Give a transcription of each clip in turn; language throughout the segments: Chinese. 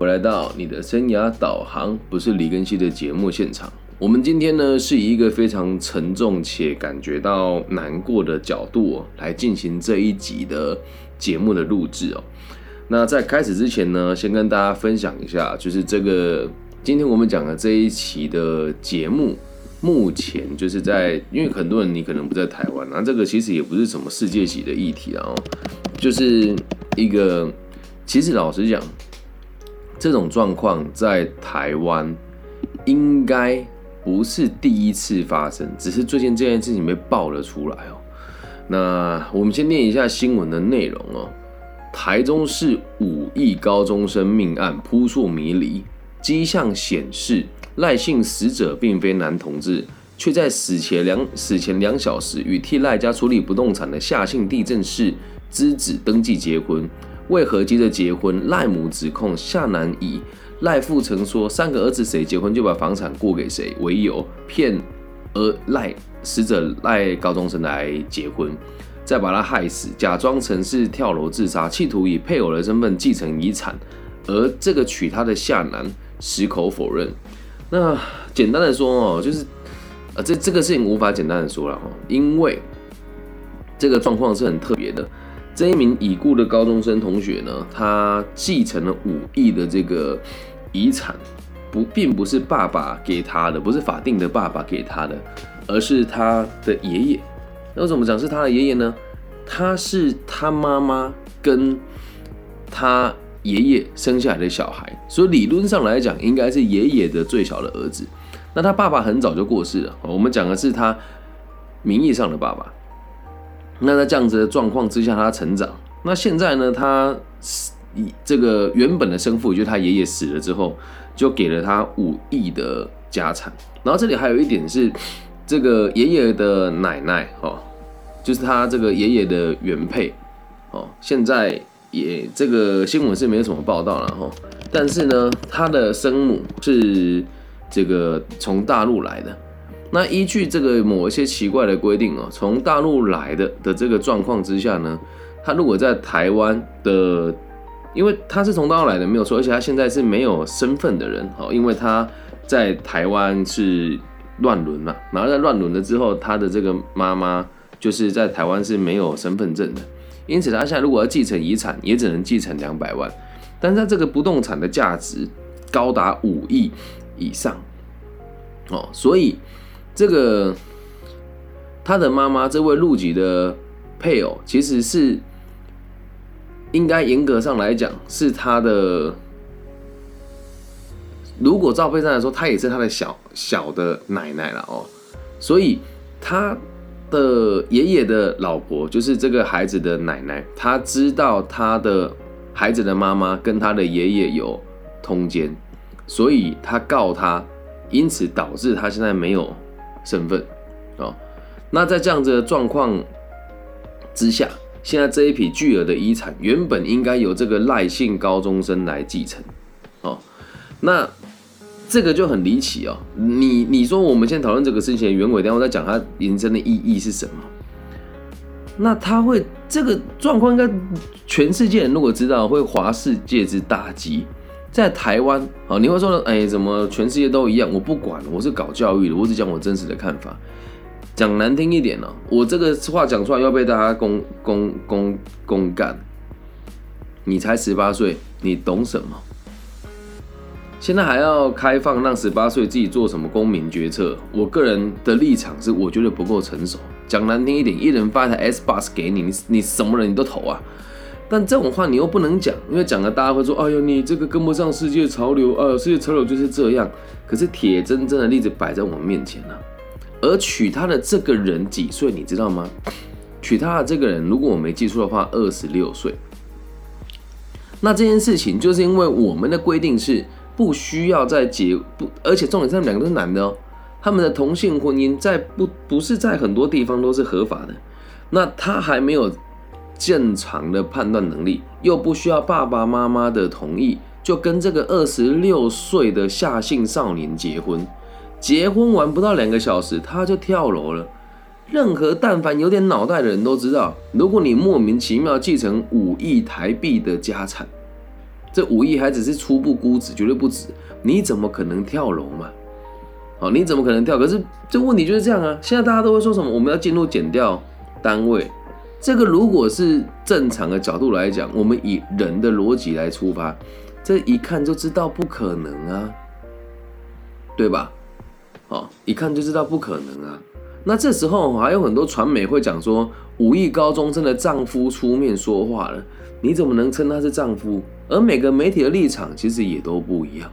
我来到你的生涯导航，不是李根熙的节目现场。我们今天呢，是以一个非常沉重且感觉到难过的角度哦，来进行这一集的节目的录制哦。那在开始之前呢，先跟大家分享一下，就是这个今天我们讲的这一期的节目，目前就是在，因为很多人你可能不在台湾，那这个其实也不是什么世界级的议题啊，就是一个，其实老实讲。这种状况在台湾应该不是第一次发生，只是最近这件事情被爆了出来哦。那我们先念一下新闻的内容哦。台中市五亿高中生命案扑朔迷离，迹象显示赖姓死者并非男同志，却在死前两死前两小时与替赖家处理不动产的夏姓地震士之子登记结婚。为何急着结婚？赖母指控夏男以赖父曾说三个儿子谁结婚就把房产过给谁为由，骗而赖死者赖高中生来结婚，再把他害死，假装成是跳楼自杀，企图以配偶的身份继承遗产。而这个娶她的夏男矢口否认。那简单的说哦，就是呃这这个事情无法简单的说了哦，因为这个状况是很特别的。这一名已故的高中生同学呢，他继承了五亿的这个遗产，不，并不是爸爸给他的，不是法定的爸爸给他的，而是他的爷爷。那怎么讲是他的爷爷呢？他是他妈妈跟他爷爷生下来的小孩，所以理论上来讲，应该是爷爷的最小的儿子。那他爸爸很早就过世了，我们讲的是他名义上的爸爸。那在这样子的状况之下，他成长。那现在呢？他以这个原本的生父，就是他爷爷死了之后，就给了他五亿的家产。然后这里还有一点是，这个爷爷的奶奶哦，就是他这个爷爷的原配哦，现在也这个新闻是没有什么报道了哈。但是呢，他的生母是这个从大陆来的。那依据这个某一些奇怪的规定哦，从大陆来的的这个状况之下呢，他如果在台湾的，因为他是从大陆来的没有错，而且他现在是没有身份的人哦，因为他在台湾是乱伦嘛，然后在乱伦了之后，他的这个妈妈就是在台湾是没有身份证的，因此他现在如果要继承遗产，也只能继承两百万，但是他这个不动产的价值高达五亿以上哦，所以。这个他的妈妈，这位陆籍的配偶，其实是应该严格上来讲是他的。如果照配上来说，他也是他的小小的奶奶了哦。所以他的爷爷的老婆，就是这个孩子的奶奶，他知道他的孩子的妈妈跟他的爷爷有通奸，所以他告他，因此导致他现在没有。身份，哦，那在这样子的状况之下，现在这一笔巨额的遗产原本应该由这个赖姓高中生来继承，哦，那这个就很离奇哦。你你说我们现在讨论这个事情的原委，等我再讲它延伸的意义是什么？那他会这个状况应该全世界人如果知道，会划世界之大稽。在台湾，啊，你会说，哎，怎么全世界都一样？我不管，我是搞教育的，我只讲我真实的看法。讲难听一点呢，我这个话讲出来要被大家公公公公干。你才十八岁，你懂什么？现在还要开放让十八岁自己做什么公民决策？我个人的立场是，我觉得不够成熟。讲难听一点，一人发一台 S bus 给你，你你什么人你都投啊？但这种话你又不能讲，因为讲了大家会说：“哎呦，你这个跟不上世界潮流啊！世界潮流就是这样。”可是铁铮铮的例子摆在我们面前了。而娶她的这个人几岁，你知道吗？娶她的这个人，如果我没记错的话，二十六岁。那这件事情就是因为我们的规定是不需要再结不，而且重点是他们两个都是男的哦。他们的同性婚姻在不不是在很多地方都是合法的。那他还没有。正常的判断能力，又不需要爸爸妈妈的同意，就跟这个二十六岁的夏姓少年结婚。结婚完不到两个小时，他就跳楼了。任何但凡有点脑袋的人都知道，如果你莫名其妙继承五亿台币的家产，这五亿还只是初步估值，绝对不止。你怎么可能跳楼嘛？哦，你怎么可能跳？可是这问题就是这样啊！现在大家都会说什么？我们要进入减掉单位。这个如果是正常的角度来讲，我们以人的逻辑来出发，这一看就知道不可能啊，对吧？哦，一看就知道不可能啊。那这时候还有很多传媒会讲说，五亿高中生的丈夫出面说话了，你怎么能称他是丈夫？而每个媒体的立场其实也都不一样。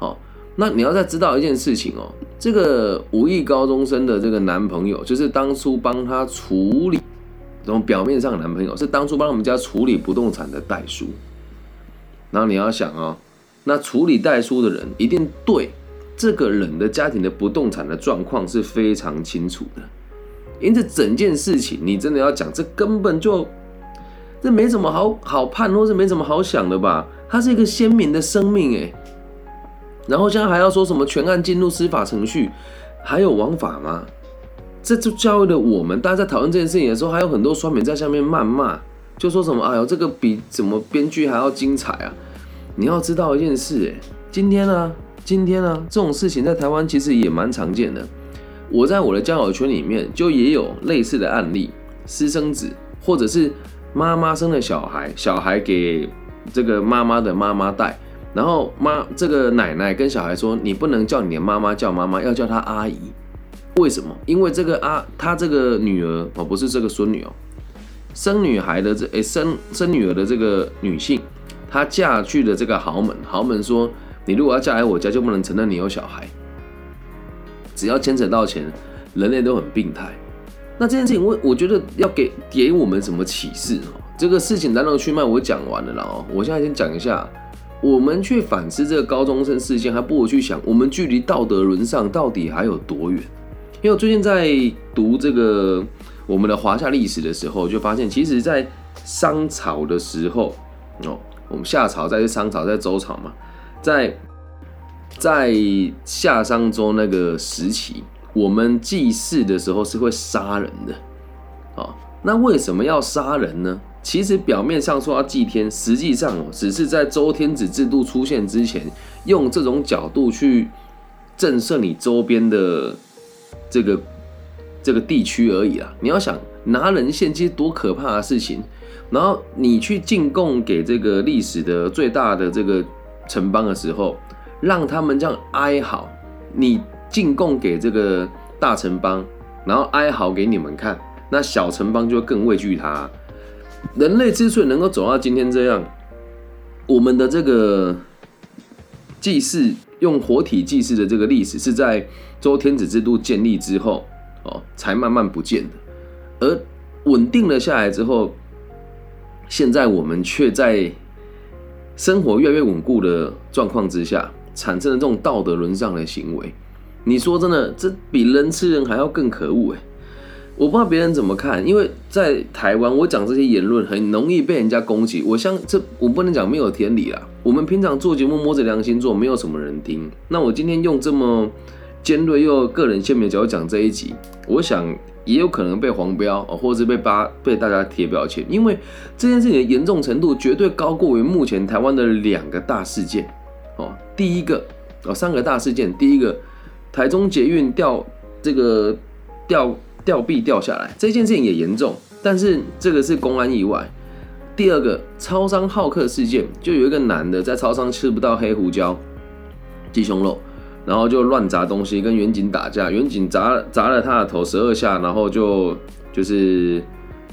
哦。那你要再知道一件事情哦，这个五亿高中生的这个男朋友，就是当初帮他处理，种表面上的男朋友是当初帮我们家处理不动产的代书。然后你要想哦，那处理代书的人一定对这个人的家庭的不动产的状况是非常清楚的。因此整件事情，你真的要讲，这根本就这没什么好好判，或是没什么好想的吧？它是一个鲜明的生命，哎。然后现在还要说什么全案进入司法程序，还有王法吗？这就教育了我们。大家在讨论这件事情的时候，还有很多双面在下面谩骂，就说什么：“哎呦，这个比怎么编剧还要精彩啊！”你要知道一件事，哎，今天呢，今天呢，这种事情在台湾其实也蛮常见的。我在我的交友圈里面就也有类似的案例，私生子或者是妈妈生的小孩，小孩给这个妈妈的妈妈带。然后妈，这个奶奶跟小孩说：“你不能叫你的妈妈叫妈妈，要叫她阿姨。为什么？因为这个啊，她这个女儿哦，不是这个孙女哦，生女孩的这诶，生生女儿的这个女性，她嫁去的这个豪门，豪门说，你如果要嫁来我家，就不能承认你有小孩。只要牵扯到钱，人类都很病态。那这件事情，我我觉得要给给我们什么启示哦？这个事情来龙去脉我讲完了啦哦，我现在先讲一下。”我们去反思这个高中生事件，还不如去想我们距离道德沦丧到底还有多远？因为最近在读这个我们的华夏历史的时候，就发现，其实，在商朝的时候，哦，我们夏朝在商朝在周朝嘛，在在夏商周那个时期，我们祭祀的时候是会杀人的，啊，那为什么要杀人呢？其实表面上说要祭天，实际上哦，只是在周天子制度出现之前，用这种角度去震慑你周边的这个这个地区而已啦。你要想拿人献祭多可怕的事情，然后你去进贡给这个历史的最大的这个城邦的时候，让他们这样哀嚎，你进贡给这个大城邦，然后哀嚎给你们看，那小城邦就更畏惧他。人类之所以能够走到今天这样，我们的这个祭祀用活体祭祀的这个历史，是在周天子制度建立之后哦，才慢慢不见的。而稳定了下来之后，现在我们却在生活越来越稳固的状况之下，产生了这种道德沦丧的行为。你说真的，这比人吃人还要更可恶哎！我不知道别人怎么看，因为在台湾，我讲这些言论很容易被人家攻击。我相这我不能讲没有天理啦。我们平常做节目摸着良心做，没有什么人听。那我今天用这么尖锐又个人鲜明的角度讲这一集，我想也有可能被黄标，或者是被扒被大家贴标签，因为这件事情的严重程度绝对高过于目前台湾的两个大事件哦。第一个哦，三个大事件，第一个台中捷运掉这个掉。吊臂掉下来这件事情也严重，但是这个是公安意外。第二个超商好客事件，就有一个男的在超商吃不到黑胡椒鸡胸肉，然后就乱砸东西，跟远警打架，远警砸砸了他的头十二下，然后就就是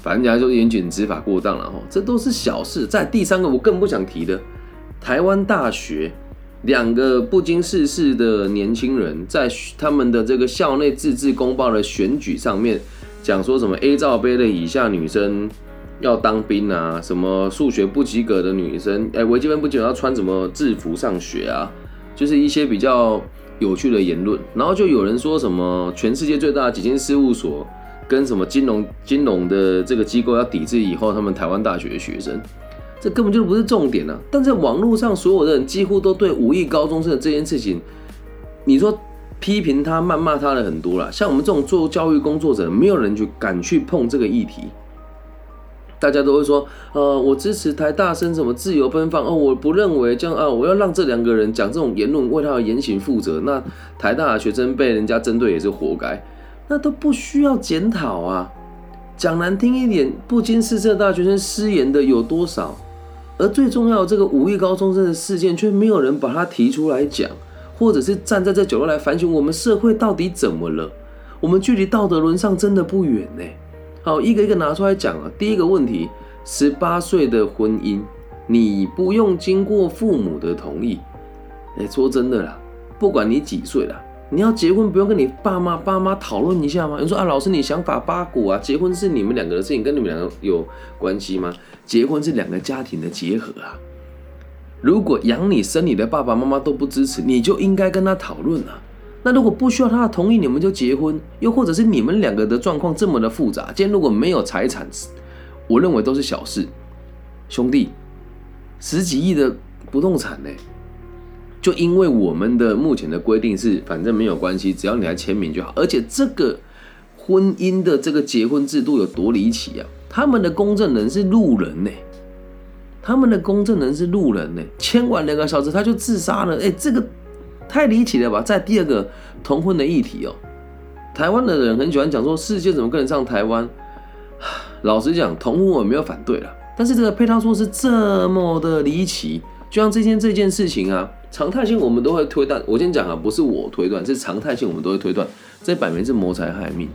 反正人家就远警执法过当了哈，这都是小事。在第三个我更不想提的，台湾大学。两个不经世事的年轻人，在他们的这个校内自治公报的选举上面，讲说什么 A 罩杯的以下女生要当兵啊，什么数学不及格的女生，哎，微积分不及格要穿什么制服上学啊，就是一些比较有趣的言论。然后就有人说什么全世界最大的几间事务所跟什么金融金融的这个机构要抵制以后他们台湾大学的学生。这根本就不是重点啊！但在网络上，所有的人几乎都对武艺高中生的这件事情，你说批评他、谩骂他的很多了。像我们这种做教育工作者，没有人去敢去碰这个议题。大家都会说，呃，我支持台大生什么自由奔放哦，我不认为这样啊，我要让这两个人讲这种言论为他的言行负责。那台大的学生被人家针对也是活该，那都不需要检讨啊。讲难听一点，不经事的大学生失言的有多少？而最重要的这个五亿高中生的事件，却没有人把它提出来讲，或者是站在这角度来反省我们社会到底怎么了？我们距离道德沦丧真的不远呢。好，一个一个拿出来讲啊。第一个问题，十八岁的婚姻，你不用经过父母的同意。哎，说真的啦，不管你几岁了，你要结婚不用跟你爸妈爸妈讨论一下吗？你说啊，老师你想法八股啊，结婚是你们两个的事情，跟你们两个有关系吗？结婚是两个家庭的结合啊。如果养你生你的爸爸妈妈都不支持，你就应该跟他讨论啊。那如果不需要他的同意，你们就结婚，又或者是你们两个的状况这么的复杂，今天如果没有财产，我认为都是小事。兄弟，十几亿的不动产呢，就因为我们的目前的规定是，反正没有关系，只要你来签名就好。而且这个婚姻的这个结婚制度有多离奇啊？他们的公证人是路人呢，他们的公证人是路人呢，签完两个小时他就自杀了。哎，这个。太离奇了吧！在第二个同婚的议题哦，台湾的人很喜欢讲说世界怎么跟得上台湾。老实讲，同婚我没有反对了，但是这个配套措施这么的离奇，就像这件这件事情啊，常态性我们都会推断。我先讲啊，不是我推断，是常态性我们都会推断，这摆明是谋财害命，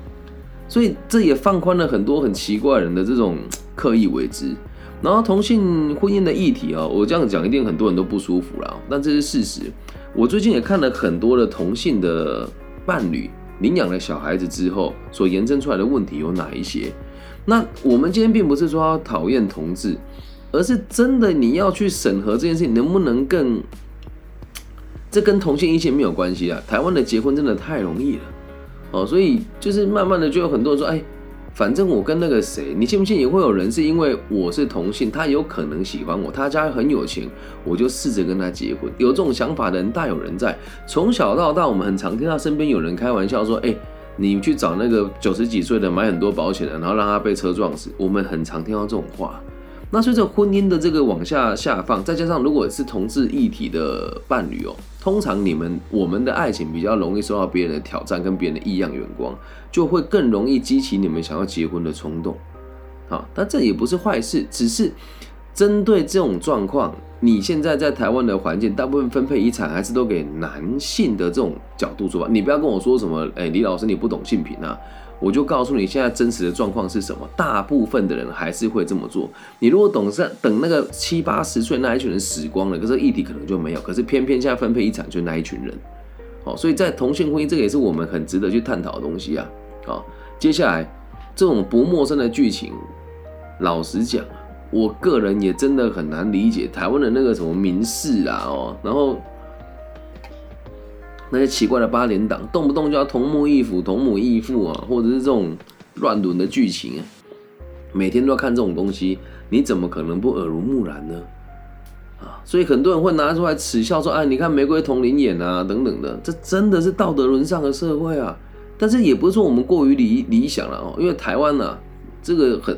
所以这也放宽了很多很奇怪人的这种刻意为之。然后同性婚姻的议题啊，我这样讲一定很多人都不舒服了，但这是事实。我最近也看了很多的同性的伴侣领养了小孩子之后所延伸出来的问题有哪一些？那我们今天并不是说要讨厌同志，而是真的你要去审核这件事情能不能更，这跟同性异性没有关系啊。台湾的结婚真的太容易了哦，所以就是慢慢的就有很多人说，哎。反正我跟那个谁，你信不信也会有人是因为我是同性，他有可能喜欢我，他家很有钱，我就试着跟他结婚。有这种想法的人大有人在。从小到大，我们很常听到身边有人开玩笑说：“哎，你去找那个九十几岁的买很多保险的，然后让他被车撞死。”我们很常听到这种话。那随着婚姻的这个往下下放，再加上如果是同志一体的伴侣哦，通常你们我们的爱情比较容易受到别人的挑战跟别人的异样眼光，就会更容易激起你们想要结婚的冲动。好，但这也不是坏事，只是针对这种状况，你现在在台湾的环境，大部分分配遗产还是都给男性的这种角度出发。你不要跟我说什么，哎，李老师你不懂性平啊。我就告诉你，现在真实的状况是什么？大部分的人还是会这么做。你如果等上等那个七八十岁那一群人死光了，可是议题可能就没有。可是偏偏现在分配遗产就那一群人，好，所以在同性婚姻这个也是我们很值得去探讨的东西啊。好，接下来这种不陌生的剧情，老实讲，我个人也真的很难理解台湾的那个什么民事啊，哦，然后。那些奇怪的八连党，动不动就要同母异父、同母异父啊，或者是这种乱伦的剧情，每天都要看这种东西，你怎么可能不耳濡目染呢？啊，所以很多人会拿出来耻笑说：“哎，你看玫瑰同林眼啊，等等的，这真的是道德沦丧的社会啊！”但是也不是说我们过于理理想了哦，因为台湾呢，这个很，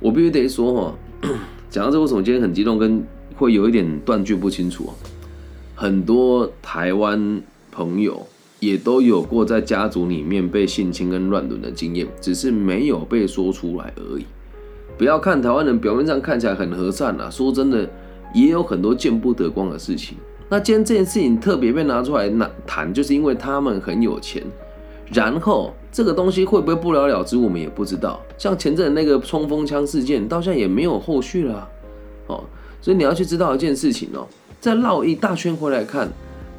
我必须得说哈，讲到这，为什么今天很激动，跟会有一点断句不清楚？很多台湾朋友也都有过在家族里面被性侵跟乱伦的经验，只是没有被说出来而已。不要看台湾人表面上看起来很和善啊，说真的，也有很多见不得光的事情。那今天这件事情特别被拿出来那谈，就是因为他们很有钱。然后这个东西会不会不了了之，我们也不知道。像前阵那个冲锋枪事件，到现在也没有后续了。哦，所以你要去知道一件事情哦。再绕一大圈回来看，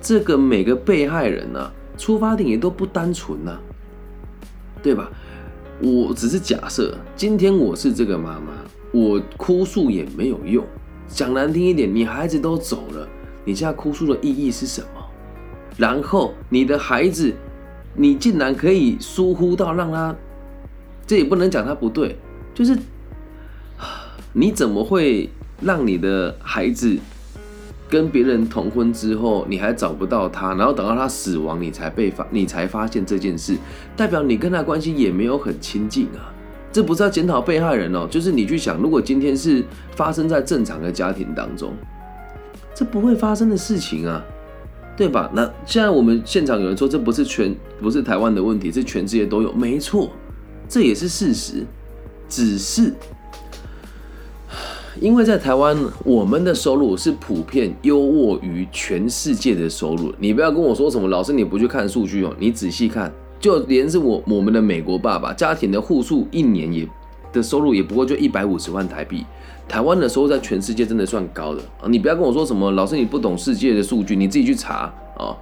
这个每个被害人呢，出发点也都不单纯呐，对吧？我只是假设，今天我是这个妈妈，我哭诉也没有用。讲难听一点，你孩子都走了，你现在哭诉的意义是什么？然后你的孩子，你竟然可以疏忽到让他，这也不能讲他不对，就是你怎么会让你的孩子？跟别人同婚之后，你还找不到他，然后等到他死亡，你才被发，你才发现这件事，代表你跟他关系也没有很亲近啊。这不是要检讨被害人哦，就是你去想，如果今天是发生在正常的家庭当中，这不会发生的事情啊，对吧？那现在我们现场有人说这不是全不是台湾的问题，是全世界都有，没错，这也是事实，只是因为在台湾，我们的收入是普遍优渥于全世界的收入。你不要跟我说什么，老师你不去看数据哦，你仔细看。就连是我我们的美国爸爸家庭的户数一年也的收入也不过就一百五十万台币，台湾的收入在全世界真的算高的啊！你不要跟我说什么老师你不懂世界的数据，你自己去查啊！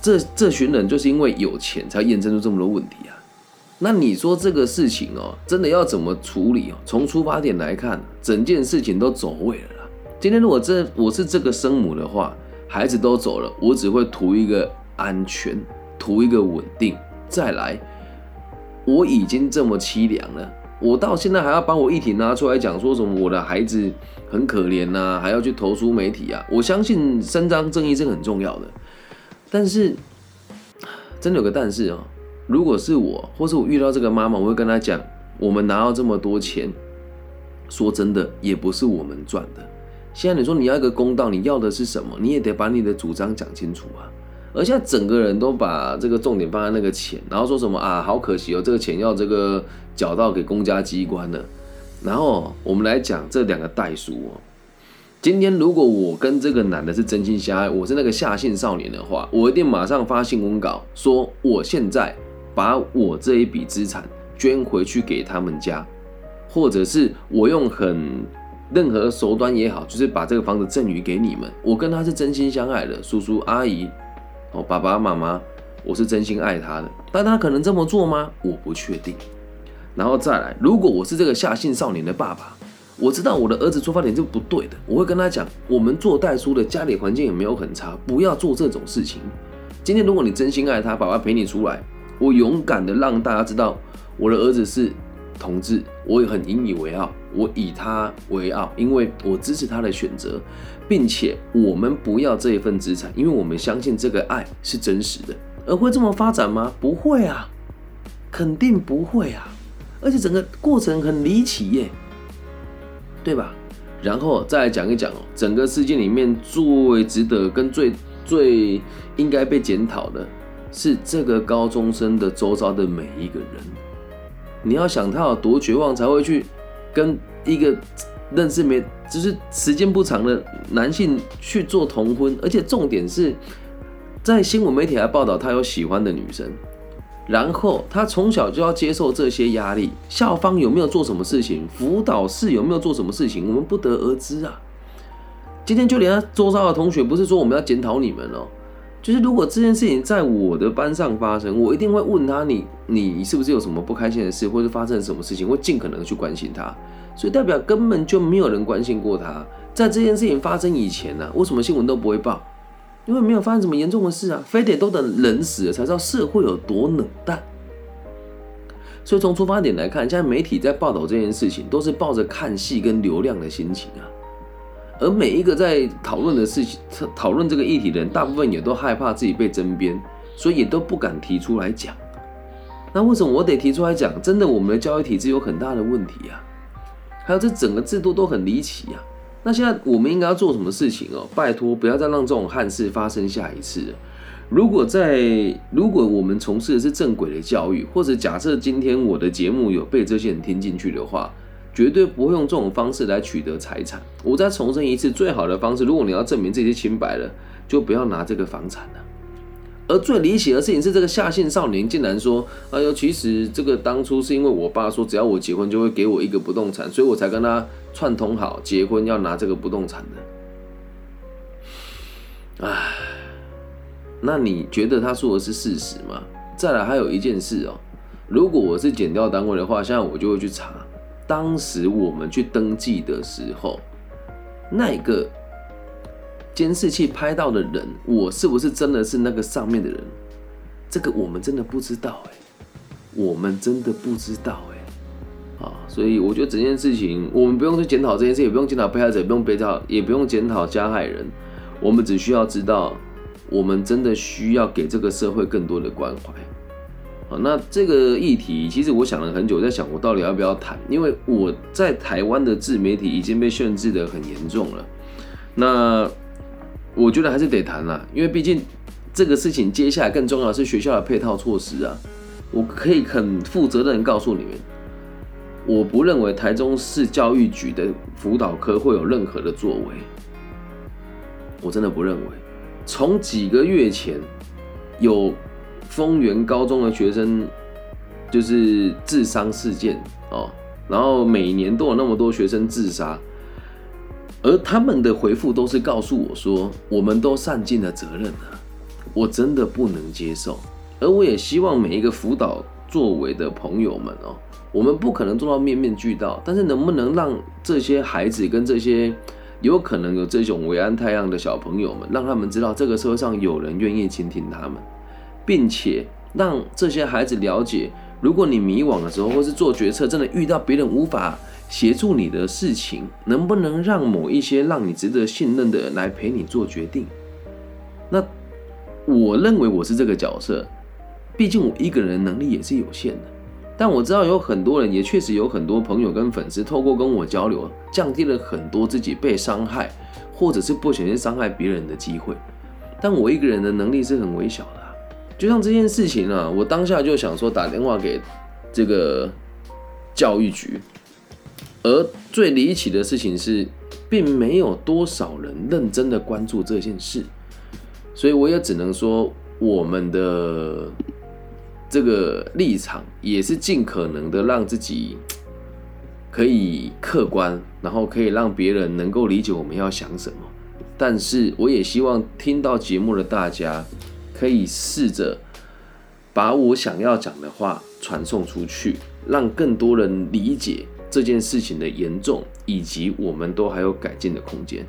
这这群人就是因为有钱才验证出这么多问题啊！那你说这个事情哦，真的要怎么处理哦？从出发点来看，整件事情都走位了。今天如果这我是这个生母的话，孩子都走了，我只会图一个安全。图一个稳定，再来，我已经这么凄凉了，我到现在还要把我议题拿出来讲，说什么我的孩子很可怜呐，还要去投诉媒体啊？我相信伸张正义是很重要的，但是真的有个但是啊，如果是我，或是我遇到这个妈妈，我会跟她讲，我们拿到这么多钱，说真的也不是我们赚的。现在你说你要一个公道，你要的是什么？你也得把你的主张讲清楚啊。而现在整个人都把这个重点放在那个钱，然后说什么啊，好可惜哦，这个钱要这个缴到给公家机关了。然后我们来讲这两个代书哦。今天如果我跟这个男的是真心相爱，我是那个下线少年的话，我一定马上发新闻稿说，我现在把我这一笔资产捐回去给他们家，或者是我用很任何手段也好，就是把这个房子赠予给你们。我跟他是真心相爱的，叔叔阿姨。哦，爸爸妈妈，我是真心爱他的，但他可能这么做吗？我不确定。然后再来，如果我是这个下信少年的爸爸，我知道我的儿子出发点是不对的，我会跟他讲，我们做代书的家里环境也没有很差，不要做这种事情。今天如果你真心爱他，爸爸陪你出来，我勇敢的让大家知道我的儿子是同志，我也很引以为傲，我以他为傲，因为我支持他的选择。并且我们不要这一份资产，因为我们相信这个爱是真实的。而会这么发展吗？不会啊，肯定不会啊。而且整个过程很离奇耶，对吧？然后再来讲一讲哦，整个事件里面最值得跟最最应该被检讨的是这个高中生的周遭的每一个人。你要想他有多绝望才会去跟一个。认识没，就是时间不长的男性去做同婚，而且重点是在新闻媒体还报道他有喜欢的女生，然后他从小就要接受这些压力，校方有没有做什么事情，辅导室有没有做什么事情，我们不得而知啊。今天就连他周遭的同学，不是说我们要检讨你们哦，就是如果这件事情在我的班上发生，我一定会问他，你你是不是有什么不开心的事，或者发生什么事情，会尽可能去关心他。所以代表根本就没有人关心过他，在这件事情发生以前呢，为什么新闻都不会报？因为没有发生什么严重的事啊，非得都等人死了才知道社会有多冷淡。所以从出发点来看，现在媒体在报道这件事情，都是抱着看戏跟流量的心情啊。而每一个在讨论的事情、讨论这个议题的人，大部分也都害怕自己被争辩，所以也都不敢提出来讲。那为什么我得提出来讲？真的，我们的教育体制有很大的问题啊。还有这整个制度都很离奇啊！那现在我们应该要做什么事情哦？拜托，不要再让这种憾事发生下一次。如果在如果我们从事的是正轨的教育，或者假设今天我的节目有被这些人听进去的话，绝对不会用这种方式来取得财产。我再重申一次，最好的方式，如果你要证明自己清白了，就不要拿这个房产了。而最离奇的事情是，这个下线少年竟然说：“哎呦，其实这个当初是因为我爸说，只要我结婚就会给我一个不动产，所以我才跟他串通好结婚要拿这个不动产的。”唉，那你觉得他说的是事实吗？再来，还有一件事哦，如果我是减掉单位的话，现在我就会去查，当时我们去登记的时候，那个。监视器拍到的人，我是不是真的是那个上面的人？这个我们真的不知道哎，我们真的不知道哎，啊，所以我觉得整件事情，我们不用去检讨这件事，也不用检讨被害者，不用被讨，也不用检讨加害人，我们只需要知道，我们真的需要给这个社会更多的关怀。好，那这个议题其实我想了很久，在想我到底要不要谈，因为我在台湾的自媒体已经被限制的很严重了。那我觉得还是得谈啦，因为毕竟这个事情接下来更重要的是学校的配套措施啊。我可以很负责任告诉你们，我不认为台中市教育局的辅导科会有任何的作为，我真的不认为。从几个月前有。丰原高中的学生就是自伤事件哦，然后每年都有那么多学生自杀，而他们的回复都是告诉我说，我们都善尽了责任了，我真的不能接受，而我也希望每一个辅导作为的朋友们哦，我们不可能做到面面俱到，但是能不能让这些孩子跟这些有可能有这种维安太阳的小朋友们，让他们知道这个社会上有人愿意倾听他们。并且让这些孩子了解，如果你迷惘的时候，或是做决策，真的遇到别人无法协助你的事情，能不能让某一些让你值得信任的人来陪你做决定？那我认为我是这个角色，毕竟我一个人能力也是有限的。但我知道有很多人，也确实有很多朋友跟粉丝，透过跟我交流，降低了很多自己被伤害，或者是不小心伤害别人的机会。但我一个人的能力是很微小的。就像这件事情啊，我当下就想说打电话给这个教育局，而最离奇的事情是，并没有多少人认真的关注这件事，所以我也只能说，我们的这个立场也是尽可能的让自己可以客观，然后可以让别人能够理解我们要想什么，但是我也希望听到节目的大家。可以试着把我想要讲的话传送出去，让更多人理解这件事情的严重，以及我们都还有改进的空间。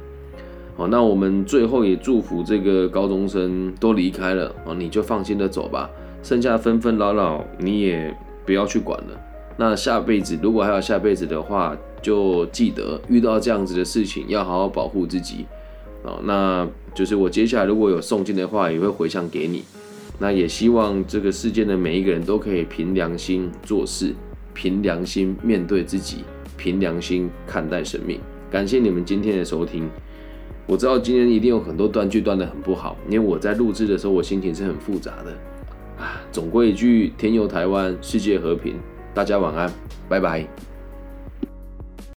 好，那我们最后也祝福这个高中生都离开了哦，你就放心的走吧，剩下纷纷扰扰你也不要去管了。那下辈子如果还有下辈子的话，就记得遇到这样子的事情要好好保护自己。哦，那就是我接下来如果有送金的话，也会回向给你。那也希望这个世界的每一个人都可以凭良心做事，凭良心面对自己，凭良心看待生命。感谢你们今天的收听。我知道今天一定有很多断句断的很不好，因为我在录制的时候我心情是很复杂的。啊，总归一句，天佑台湾，世界和平，大家晚安，拜拜。